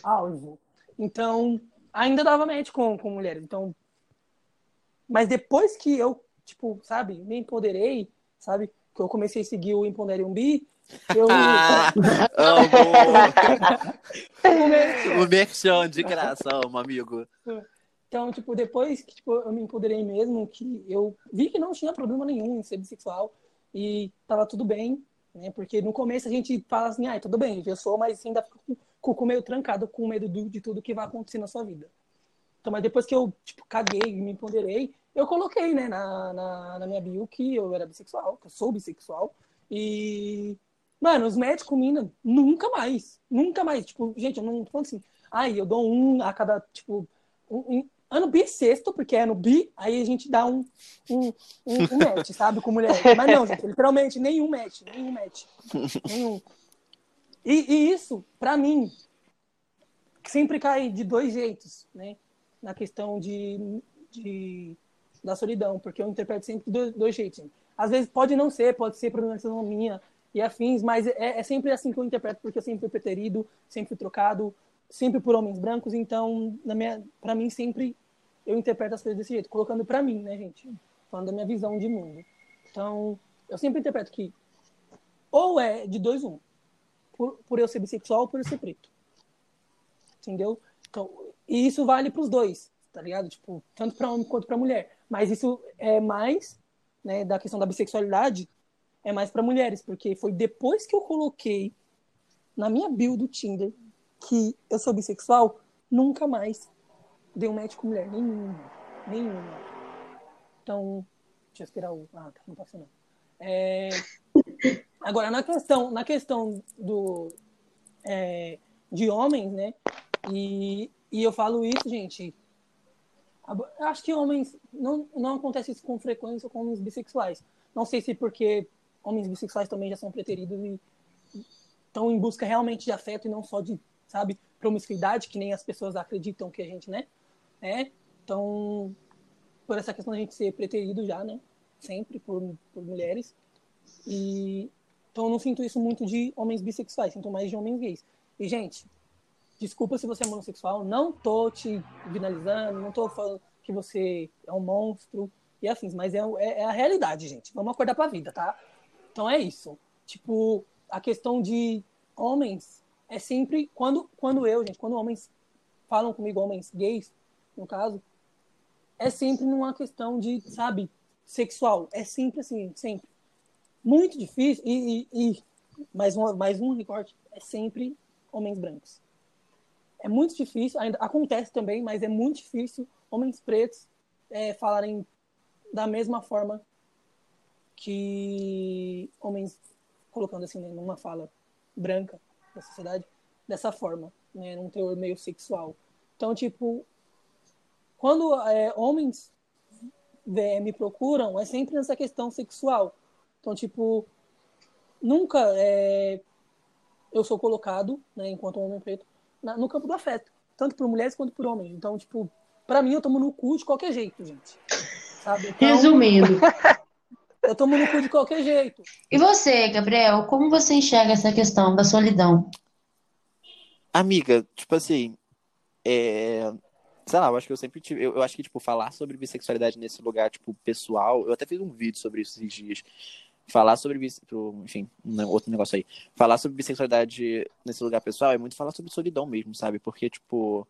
alvo. Então, ainda dava match com, com mulheres. Então, mas depois que eu, tipo, sabe, me empoderei, sabe? Que eu comecei a seguir o Empodere um Bi, eu Amo! o merchan de graça, amo, amigo. Então, tipo, depois que tipo, eu me empoderei mesmo, que eu vi que não tinha problema nenhum em ser bissexual e tava tudo bem, né? Porque no começo a gente fala assim, ah, tudo bem, eu sou, mas ainda fico com o meio trancado, com medo do- de tudo que vai acontecer na sua vida. Então, mas depois que eu, tipo, caguei me empoderei, eu coloquei, né, na, na, na minha bio que eu era bissexual, que eu sou bissexual. E, mano, os médicos mina, nunca mais. Nunca mais. Tipo, gente, eu não tô falando assim, ai, eu dou um a cada, tipo, um- ano bissexto, porque é ano bi, aí a gente dá um, um, um, um match, sabe, com mulher. Mas não, gente, literalmente, nenhum match, nenhum match. Nenhum. E, e isso, pra mim, sempre cai de dois jeitos, né? Na questão de, de da solidão, porque eu interpreto sempre de dois, dois jeitos. Às vezes pode não ser, pode ser problematização minha e afins, mas é, é sempre assim que eu interpreto, porque eu sempre fui preterido, sempre fui trocado, sempre por homens brancos, então, minha, pra mim, sempre eu interpreto as coisas desse jeito, colocando pra mim, né, gente? Falando da minha visão de mundo. Então, eu sempre interpreto que ou é de dois, um. Por, por eu ser bissexual ou por eu ser preto. Entendeu? Então, e isso vale pros dois, tá ligado? Tipo, tanto pra homem quanto pra mulher. Mas isso é mais, né, da questão da bissexualidade, é mais pra mulheres, porque foi depois que eu coloquei na minha bio do Tinder que eu sou bissexual, nunca mais dei um match com mulher. Nenhuma. Nenhuma. Então, deixa eu esperar o. Ah, tá, não não. É... Agora, na questão, na questão do, é, de homens, né? E, e eu falo isso, gente. Acho que homens. Não, não acontece isso com frequência com homens bissexuais. Não sei se porque homens bissexuais também já são preteridos e estão em busca realmente de afeto e não só de, sabe, promiscuidade, que nem as pessoas acreditam que a gente, né? É. Então, por essa questão da gente ser preterido já, né? Sempre por, por mulheres. E então eu não sinto isso muito de homens bissexuais, sinto mais de homens gays. E, gente, desculpa se você é monossexual, não tô te finalizando, não tô falando que você é um monstro e assim, mas é, é, é a realidade, gente. Vamos acordar pra vida, tá? Então é isso. Tipo, a questão de homens é sempre quando quando eu, gente, quando homens falam comigo, homens gays, no caso, é sempre numa questão de, sabe, sexual. É sempre assim, sempre. Muito difícil. E, e, e mais, um, mais um recorte, é sempre homens brancos. É muito difícil, ainda acontece também, mas é muito difícil homens pretos é, falarem da mesma forma que homens, colocando assim, né, numa fala branca da sociedade, dessa forma, né, num teor meio sexual. Então, tipo, quando é, homens é, me procuram, é sempre nessa questão sexual. Então, tipo, nunca é, eu sou colocado, né, enquanto homem preto, na, no campo do afeto, tanto por mulheres quanto por homens. Então, tipo, para mim, eu tomo no cu de qualquer jeito, gente. Sabe? Então, Resumindo. eu tomo no cu de qualquer jeito. E você, Gabriel, como você enxerga essa questão da solidão? Amiga, tipo assim, é... sei lá, eu acho que eu sempre tive. Eu, eu acho que, tipo, falar sobre bissexualidade nesse lugar, tipo, pessoal. Eu até fiz um vídeo sobre isso esses dias. Falar sobre bis- enfim, um outro negócio aí. Falar sobre bissexualidade nesse lugar pessoal é muito falar sobre solidão mesmo, sabe? Porque, tipo,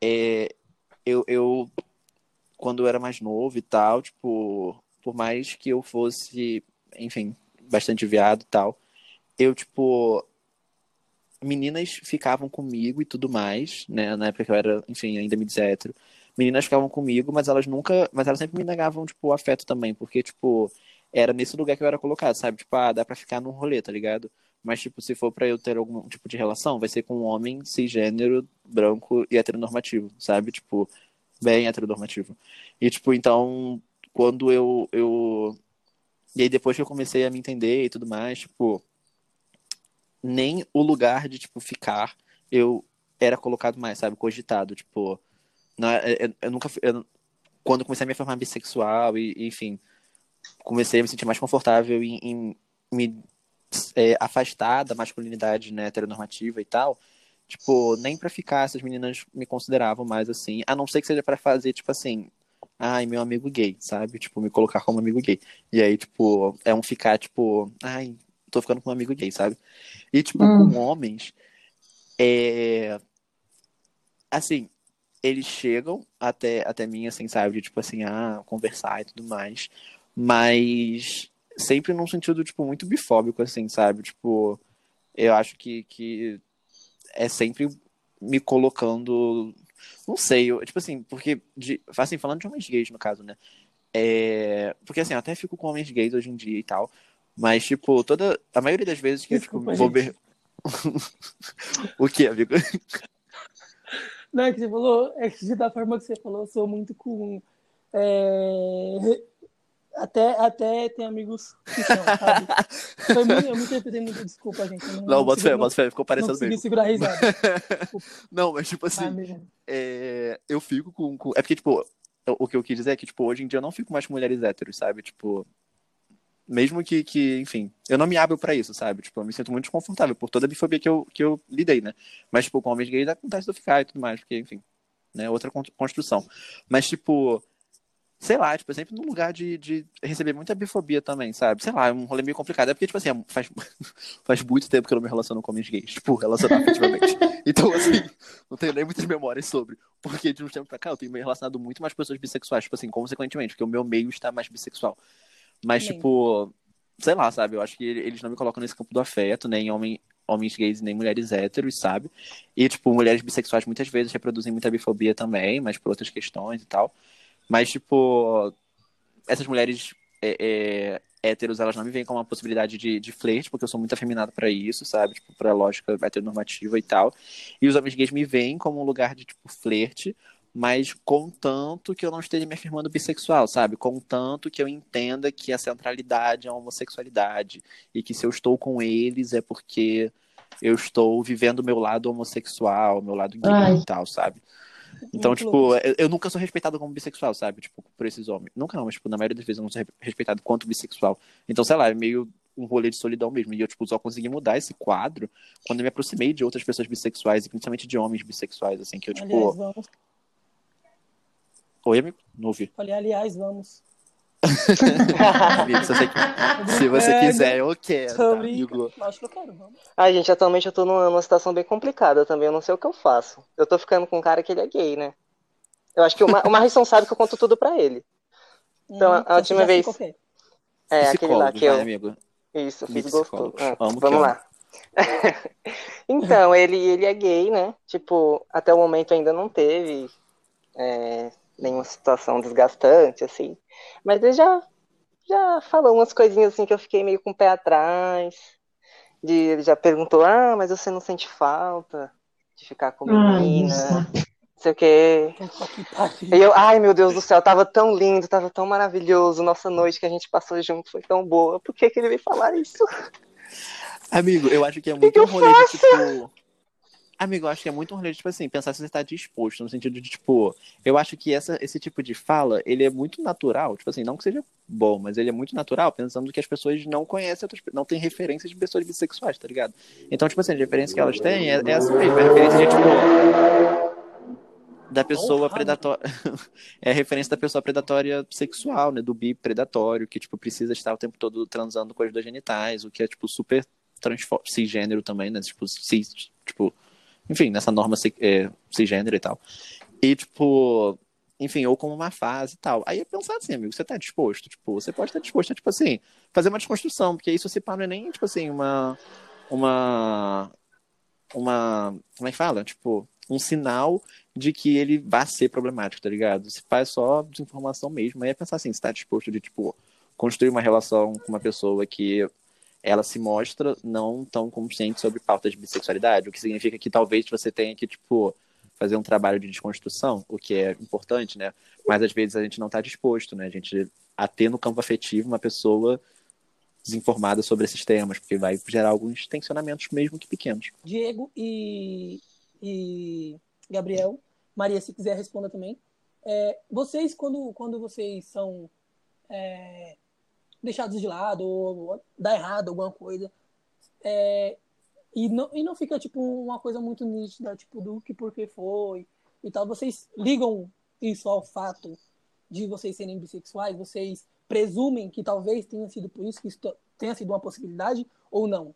é, eu, eu, quando eu era mais novo e tal, tipo, por mais que eu fosse, enfim, bastante viado e tal, eu, tipo, meninas ficavam comigo e tudo mais, né? Na época que eu era, enfim, ainda me dizia hétero. Meninas ficavam comigo, mas elas nunca, mas elas sempre me negavam, tipo, afeto também, porque, tipo, era nesse lugar que eu era colocado, sabe? Tipo, ah, dá pra ficar num rolê, tá ligado? Mas, tipo, se for pra eu ter algum tipo de relação, vai ser com um homem cisgênero, branco e heteronormativo, sabe? Tipo, bem heteronormativo. E, tipo, então, quando eu, eu... E aí, depois que eu comecei a me entender e tudo mais, tipo, nem o lugar de, tipo, ficar eu era colocado mais, sabe? Cogitado, tipo... Não, é- eu, eu nunca... eu- quando eu comecei a me formar bissexual e, e, enfim, comecei a me sentir mais confortável em, em me é, afastar da masculinidade né, heteronormativa e tal, tipo, nem pra ficar essas meninas me consideravam mais assim, a não ser que seja pra fazer, tipo assim, ai, meu amigo gay, sabe? Tipo, me colocar como amigo gay. E aí, tipo, é um ficar, tipo, ai, tô ficando com um amigo gay, sabe? E, tipo, Hum. com homens, é. Assim, eles chegam até, até mim, assim, sabe? De, tipo assim, ah, conversar e tudo mais. Mas sempre num sentido, tipo, muito bifóbico, assim, sabe? Tipo, eu acho que, que é sempre me colocando. Não sei, eu, tipo assim, porque. De, assim, falando de homens gays, no caso, né? É, porque assim, eu até fico com homens gays hoje em dia e tal. Mas, tipo, toda. A maioria das vezes que Desculpa, eu vou gente. ver. o que, amigo? Não, é que você falou, é que da forma que você falou, eu sou muito com. é, até, até tem amigos que são, sabe? Foi muito, eu me interpretei muito, desculpa, gente. eu Não, bota fé, bota fé, ficou não parecendo consegui mesmo. segurar a risada. Não, mas tipo assim, Ah, é, eu fico com, com- É porque, tipo, o que eu quis dizer é que, tipo, hoje em dia eu não fico mais com mulheres héteros, sabe? Tipo. Mesmo que, que, enfim, eu não me abro pra isso, sabe? Tipo, eu me sinto muito desconfortável por toda a bifobia que eu, que eu lidei, né? Mas, tipo, com homens gays acontece de eu ficar e tudo mais, porque, enfim, né? Outra con- construção. Mas, tipo, sei lá, tipo, sempre num lugar de, de receber muita bifobia também, sabe? Sei lá, é um rolê meio complicado. É porque, tipo assim, é- faz, faz muito tempo que eu não me relaciono com homens gays, tipo, relacionar afetivamente. Então, assim, não tenho nem muitas memórias sobre. Porque de uns tempos pra cá eu tenho me relacionado muito mais com pessoas bissexuais, tipo assim, consequentemente, porque o meu meio está mais bissexual. Mas, tipo, sei lá, sabe? Eu acho que eles não me colocam nesse campo do afeto, nem homem, homens gays, nem mulheres héteros, sabe? E, tipo, mulheres bissexuais muitas vezes reproduzem muita bifobia também, mas por outras questões e tal. Mas, tipo, essas mulheres é, é, héteros, elas não me veem como uma possibilidade de, de flerte, porque eu sou muito afeminado pra isso, sabe? Tipo, pra lógica heteronormativa e tal. E os homens gays me veem como um lugar de, tipo, flerte, mas contanto que eu não esteja me afirmando bissexual, sabe? Contanto que eu entenda que a centralidade é a homossexualidade e que se eu estou com eles é porque eu estou vivendo o meu lado homossexual, meu lado gay e tal, sabe? Então, Muito tipo, louco. eu, nunca sou respeitado como bissexual, sabe? Tipo, por esses homens. Nunca não, mas, tipo, na maioria das vezes eu não sou re- respeitado quanto bissexual. Então, sei lá, é meio um rolê de solidão mesmo. E eu, tipo, só consegui mudar esse quadro quando eu me aproximei de outras pessoas bissexuais, e principalmente de homens bissexuais, assim, que eu, tipo... Aliás, vamos. Oi, amigo? Não ouvi. Falei, aliás, vamos. Se você, se você quiser, eu quero. Tá, amigo. Acho que eu quero, vamos. Ai, gente, atualmente eu tô numa, numa situação bem complicada também, eu não sei o que eu faço. Eu tô ficando com um cara que ele é gay, né? Eu acho que o, Ma o Marrison sabe que eu conto tudo pra ele. Então, a- a última vez-? É, aquele lá que eu. vai, amigo. Isso, fiz gostoso. Ah, vamos amo. lá. Então, ele, ele é gay, né? Tipo, até o momento ainda não teve é, nenhuma situação desgastante, assim. Mas ele já, já falou umas coisinhas assim que eu fiquei meio com o pé atrás. De, ele já perguntou, ah, mas você não sente falta de ficar com Ai, menina? Não sei o quê. Que. E eu, ai meu Deus do céu, tava tão lindo, tava tão maravilhoso. Nossa noite que a gente passou junto foi tão boa. Por que, que ele veio falar isso? Amigo, eu acho que é que muito eu um rolê de, tipo. Amigo, eu acho que é muito um rolê tipo assim, pensar se você tá disposto, no sentido de, tipo, eu acho que essa, esse tipo de fala, ele é muito natural, tipo assim, não que seja bom, mas ele é muito natural, pensando que as pessoas não conhecem outras não têm referências de pessoas bissexuais, tá ligado? Então, tipo assim, a referência que elas têm é, é essa mesmo, é a referência de, tipo, da pessoa predatória, é a referência da pessoa predatória sexual, né, do bi predatório, que, tipo, precisa estar o tempo todo transando com as duas genitais, o que é, tipo, super transfo- cisgênero também, né? Tipo, cis, tipo, enfim, nessa norma é, cisgênero e tal. E, tipo, enfim, ou como uma fase e tal. Aí é pensar assim, amigo, você tá disposto? Tipo, você pode estar disposto a, tipo assim, fazer uma desconstrução, porque isso se pá, não é nem, tipo assim, uma. Uma. Uma. Como é que fala? Tipo, um sinal de que ele vai ser problemático, tá ligado? Se faz só desinformação mesmo. Aí é pensar assim, você tá disposto de, tipo, construir uma relação com uma pessoa que ela se mostra não tão consciente sobre pautas de bissexualidade, o que significa que talvez você tenha que, tipo, fazer um trabalho de desconstrução, o que é importante, né? Mas às vezes a gente não está disposto, né? A gente a ter no campo afetivo uma pessoa desinformada sobre esses temas, porque vai gerar alguns tensionamentos mesmo que pequenos. Diego e, e Gabriel. Maria, se quiser, responda também. É, vocês, quando, quando vocês são é, deixados de lado ou dá errado alguma coisa, é, e, não, e não fica tipo uma coisa muito nítida, tipo do que por que foi e tal, vocês ligam isso ao fato de vocês serem bissexuais? Vocês presumem que talvez tenha sido por isso que isso tenha sido uma possibilidade ou não?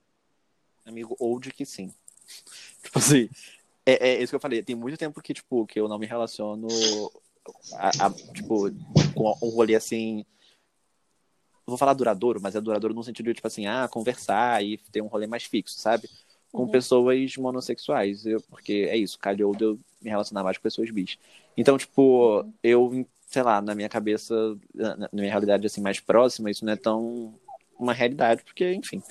Amigo, ou de que sim. Tipo assim, é, é isso que eu falei. Tem muito tempo que, tipo, que eu não me relaciono a, a, tipo, com um rolê assim. Vou falar duradouro, mas é duradouro no sentido de, tipo assim, ah, conversar e ter um rolê mais fixo, sabe? Com Uhum. pessoas monossexuais. Eu, porque é isso, calhou de eu me relacionar mais com pessoas bis. Então, tipo, eu, sei lá, na minha cabeça, na na minha realidade assim mais próxima, isso não é tão uma realidade, porque, enfim,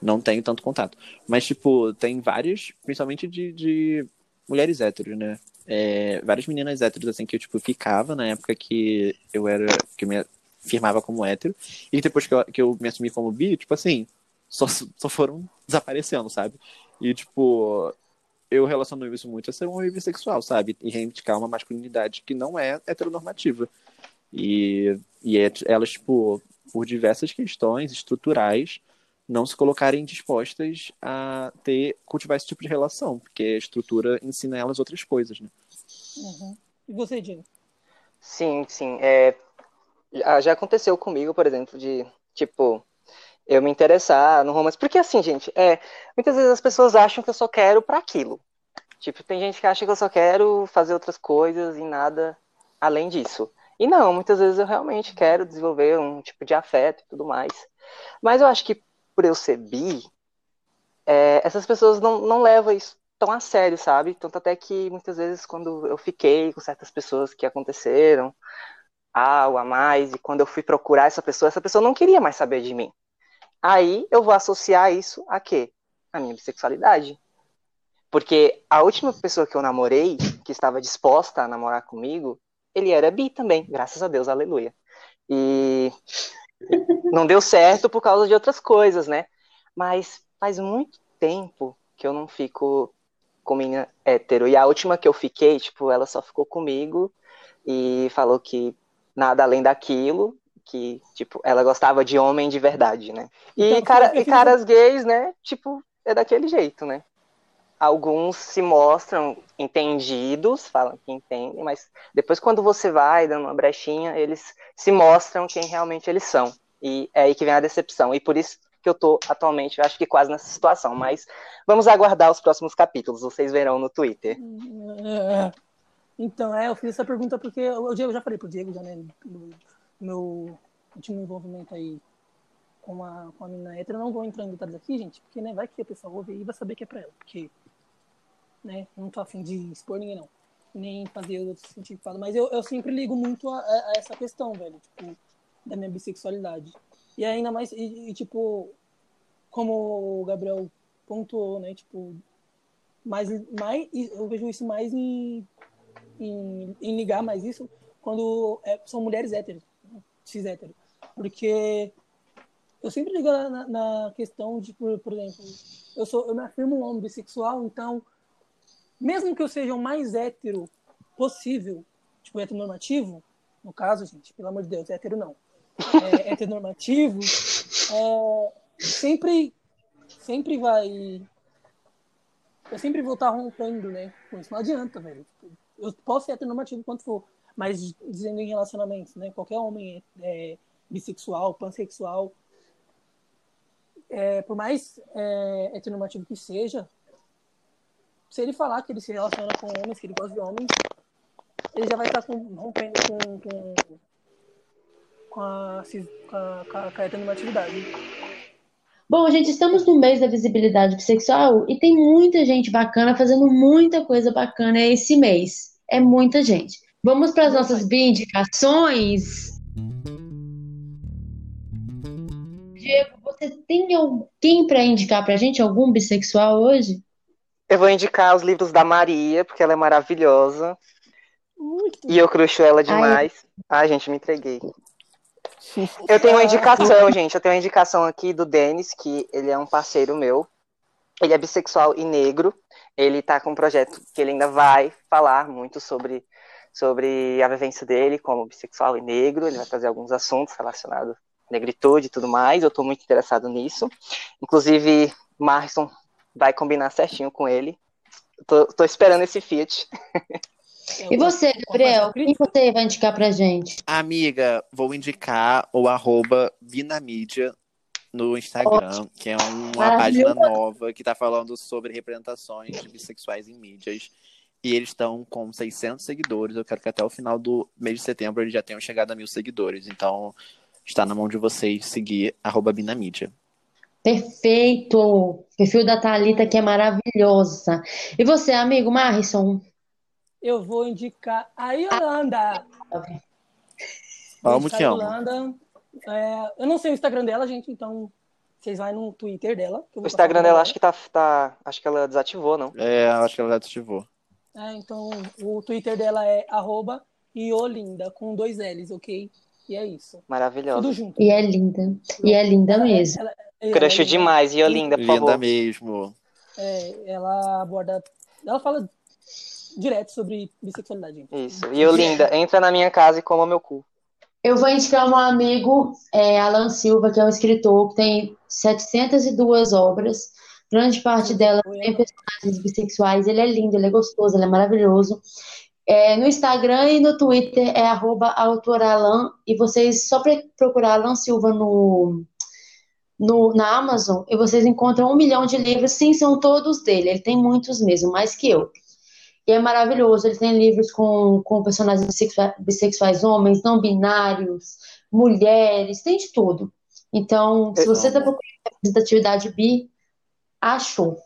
não tenho tanto contato. Mas, tipo, tem várias, principalmente de, de mulheres héteros, né? É, várias meninas héteros, assim, que eu, tipo, ficava na época que eu era, que me firmava como hétero, e depois que eu, que eu me assumi como bi, tipo assim, só, só foram desaparecendo, sabe? E, tipo, eu relaciono isso muito a ser um homem bissexual, sabe? E reivindicar uma masculinidade que não é heteronormativa. E, e é- elas, tipo, por diversas questões estruturais, não se colocarem dispostas a ter, cultivar esse tipo de relação, porque a estrutura ensina elas outras coisas, né? Uhum. E você, Diego? Sim, sim. É, já já aconteceu comigo, por exemplo, de, tipo, eu me interessar no romance. Porque assim, gente, é, muitas vezes as pessoas acham que eu só quero pra aquilo. Tipo, tem gente que acha que eu só quero fazer outras coisas e nada além disso. E não, muitas vezes eu realmente quero desenvolver um tipo de afeto e tudo mais. Mas eu acho que por eu ser bi, é, essas pessoas não, não levam isso tão a sério, sabe? Tanto até que muitas vezes quando eu fiquei com certas pessoas que aconteceram, algo a mais, e quando eu fui procurar essa pessoa, essa pessoa não queria mais saber de mim. Aí eu vou associar isso a quê? A minha bissexualidade. Porque a última pessoa que eu namorei, que estava disposta a namorar comigo, ele era bi também, graças a Deus, aleluia. E não deu certo por causa de outras coisas, né? Mas faz muito tempo que eu não fico com menina hétero. E a última que eu fiquei, tipo, ela só ficou comigo e falou que nada além daquilo, que, tipo, ela gostava de homem de verdade, né? E, Então, cara, e caras gays, né? Tipo, é daquele jeito, né? alguns se mostram entendidos, falam que entendem, mas depois quando você vai dando uma brechinha, eles se mostram quem realmente eles são. E é aí que vem a decepção. E por isso que eu tô atualmente, eu acho que quase nessa situação. Mas vamos aguardar os próximos capítulos, vocês verão no Twitter. Então, é, eu fiz essa pergunta porque Diego, eu já falei pro Diego, já, né, no meu último envolvimento aí com a, com a menina hétero, eu não vou entrar em detalhes aqui, gente, porque, né, vai que a pessoa ouve e vai saber que é pra ela, porque, né, não tô afim de expor ninguém, não, nem fazer outros sentido fala, mas eu, eu sempre ligo muito a, a essa questão, velho, tipo, da minha bissexualidade. E ainda mais, e, e, tipo, como o Gabriel pontuou, né, tipo, mais, mais, eu vejo isso mais em em, em ligar mais isso quando é, são mulheres héteros, cis héteros. Porque eu sempre ligo na, na questão de, por, por, exemplo, eu, sou, eu me afirmo um homem bissexual, então, mesmo que eu seja o mais hétero possível, tipo, heteronormativo, no caso, gente, pelo amor de Deus, hétero não, é, heteronormativo, é, sempre, sempre vai. Eu sempre vou estar rompendo, né? Com isso não adianta, velho. Tipo, eu posso ser heteronormativo quanto for, mas dizendo em relacionamentos, né? Qualquer homem é, é bissexual, pansexual, é, por mais é, heteronormativo que seja, se ele falar que ele se relaciona com homens, que ele gosta de homens, ele já vai estar com, rompendo com, com, com, a, com, a, com a heteronormatividade. Bom, gente, estamos no mês da visibilidade bissexual e tem muita gente bacana fazendo muita coisa bacana esse mês. É muita gente. Vamos para as nossas indicações. Diego, você tem alguém para indicar para a gente, algum bissexual hoje? Eu vou indicar os livros da Maria, porque ela é maravilhosa. Muito. E eu cruxo ela demais. Ai, Ai gente, me entreguei. Eu tenho uma indicação, gente. Eu tenho uma indicação aqui do Denis, que ele é um parceiro meu. Ele é bissexual e negro. Ele tá com um projeto que ele ainda vai falar muito sobre, sobre a vivência dele como bissexual e negro. Ele vai trazer alguns assuntos relacionados à negritude e tudo mais. Eu tô muito interessado nisso. Inclusive, Marson vai combinar certinho com ele. Tô, tô esperando esse Fiat. E você, Gabriel, quem você vai indicar pra gente? Amiga, vou indicar o arroba Vinamídia no Instagram, Ótimo. que é uma página nova que tá falando sobre representações de bissexuais em mídias. E eles estão com 600 seguidores. Eu quero que até o final do mês de setembro eles já tenham chegado a mil seguidores. Então, está na mão de vocês seguir arroba Binamídia. Perfeito! O perfil da Thalita que é maravilhosa. E você, amigo Marrison? Eu vou indicar a Yolanda. Vamos que Yolanda. É, eu não sei o Instagram dela, gente, então vocês vão no Twitter dela. o Instagram dela acho que tá, tá, Acho que ela desativou, não? É, acho que ela desativou. É, então o Twitter dela é arroba Iolinda, com dois L's, ok? E é isso. Maravilhosa. Tudo junto. E é linda. E é linda ela, mesmo. Ela, ela, Crush demais, Iolinda, por linda favor. Linda mesmo. É, ela aborda. Ela fala direto sobre bissexualidade. Gente. Isso. E eu, linda, entra na minha casa e coma meu cu. Eu vou indicar um amigo, é, Alan Silva, que é um escritor que tem 702 obras. Grande parte delas tem personagens bissexuais. Ele é lindo, ele é gostoso, ele é maravilhoso. É, no Instagram e no Twitter é arroba autoralan. E vocês só procurar Alan Silva no, no, na Amazon e vocês encontram um milhão de livros. Sim, são todos dele. Ele tem muitos mesmo, mais que eu. E é maravilhoso. Ele tem livros com, com personagens bissexuais, bissexuais, homens, não binários, mulheres, tem de tudo. Então, se você está procurando representatividade bi, achou.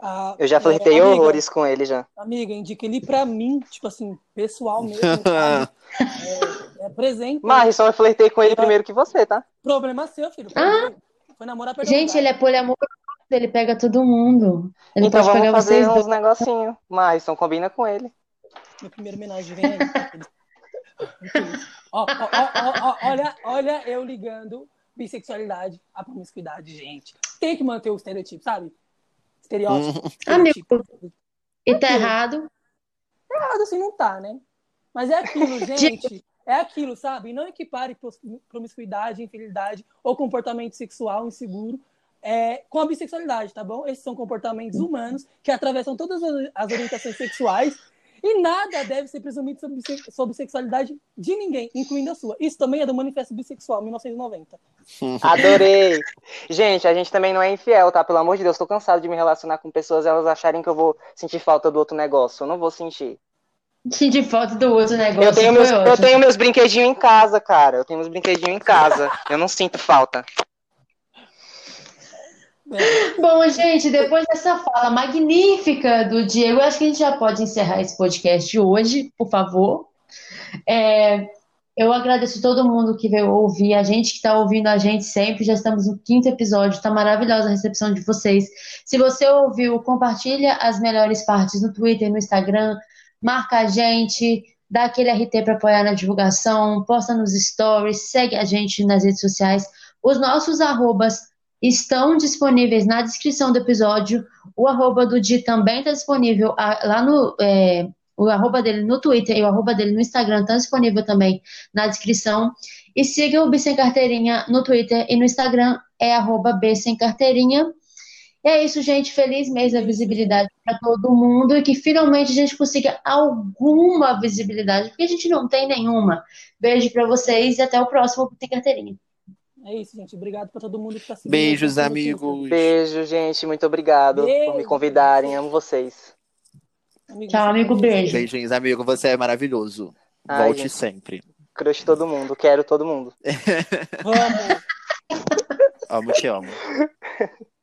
Ah, eu já flertei é, horrores com ele já. Amiga, indica ele pra mim, tipo assim, pessoal mesmo. é, é presente. Mas só eu flertei com ele é, primeiro que você, tá? Problema seu, filho. Ah, foi namorar Gente, ele é poliamoroso ele pega todo mundo. Ele então pode vamos pegar fazer vocês uns negocinhos. Mas combina com ele. Meu primeiro homenagem vem aí. ó, ó, ó, ó, olha, olha eu ligando bissexualidade à promiscuidade, gente. Tem que manter o estereotipo, sabe? Estereótipo. Amigo, e tá errado? Errado assim não tá, né? Mas é aquilo, gente. É aquilo, sabe? Não equipare promiscuidade, infidelidade ou comportamento sexual inseguro é, com a bissexualidade, tá bom? Esses são comportamentos humanos que atravessam todas as orientações sexuais e nada deve ser presumido sobre, sobre sexualidade de ninguém, incluindo a sua. Isso também é do Manifesto Bissexual, 1990. Adorei. Gente, a gente também não é infiel, tá? Pelo amor de Deus, tô cansado de me relacionar com pessoas elas acharem que eu vou sentir falta do outro negócio. Eu não vou sentir. Sentir falta do outro negócio. Eu tenho, meus, eu tenho meus brinquedinhos em casa, cara. Eu tenho meus brinquedinhos em casa. Eu não sinto falta. Bom, gente, depois dessa fala magnífica do Diego, acho que a gente já pode encerrar esse podcast hoje, por favor. É, eu agradeço todo mundo que veio ouvir, a gente que está ouvindo a gente sempre. Já estamos no quinto episódio, está maravilhosa a recepção de vocês. Se você ouviu, compartilha as melhores partes no Twitter, no Instagram, marca a gente, dá aquele RT para apoiar na divulgação, posta nos stories, segue a gente nas redes sociais. Os nossos arrobas estão disponíveis na descrição do episódio. O arroba do Di também está disponível lá no. É, o arroba dele no Twitter e o arroba dele no Instagram estão disponível também na descrição. E siga o B Sem Carteirinha no Twitter e no Instagram é arroba B Sem Carteirinha. E é isso, gente. Feliz mês da visibilidade para todo mundo e que finalmente a gente consiga alguma visibilidade, porque a gente não tem nenhuma. Beijo para vocês e até o próximo Sem Carteirinha. É isso, gente. Obrigado pra todo mundo que tá seguindo. Beijos, amigos. Beijo, gente. Muito obrigado beijo, por me convidarem. Amo vocês. Amigo, Tchau, amigo. Beijo. Beijinhos, amigo. Você é maravilhoso. Ai, Volte gente. sempre. Crush todo mundo. Quero todo mundo. Vamos. amo, te amo.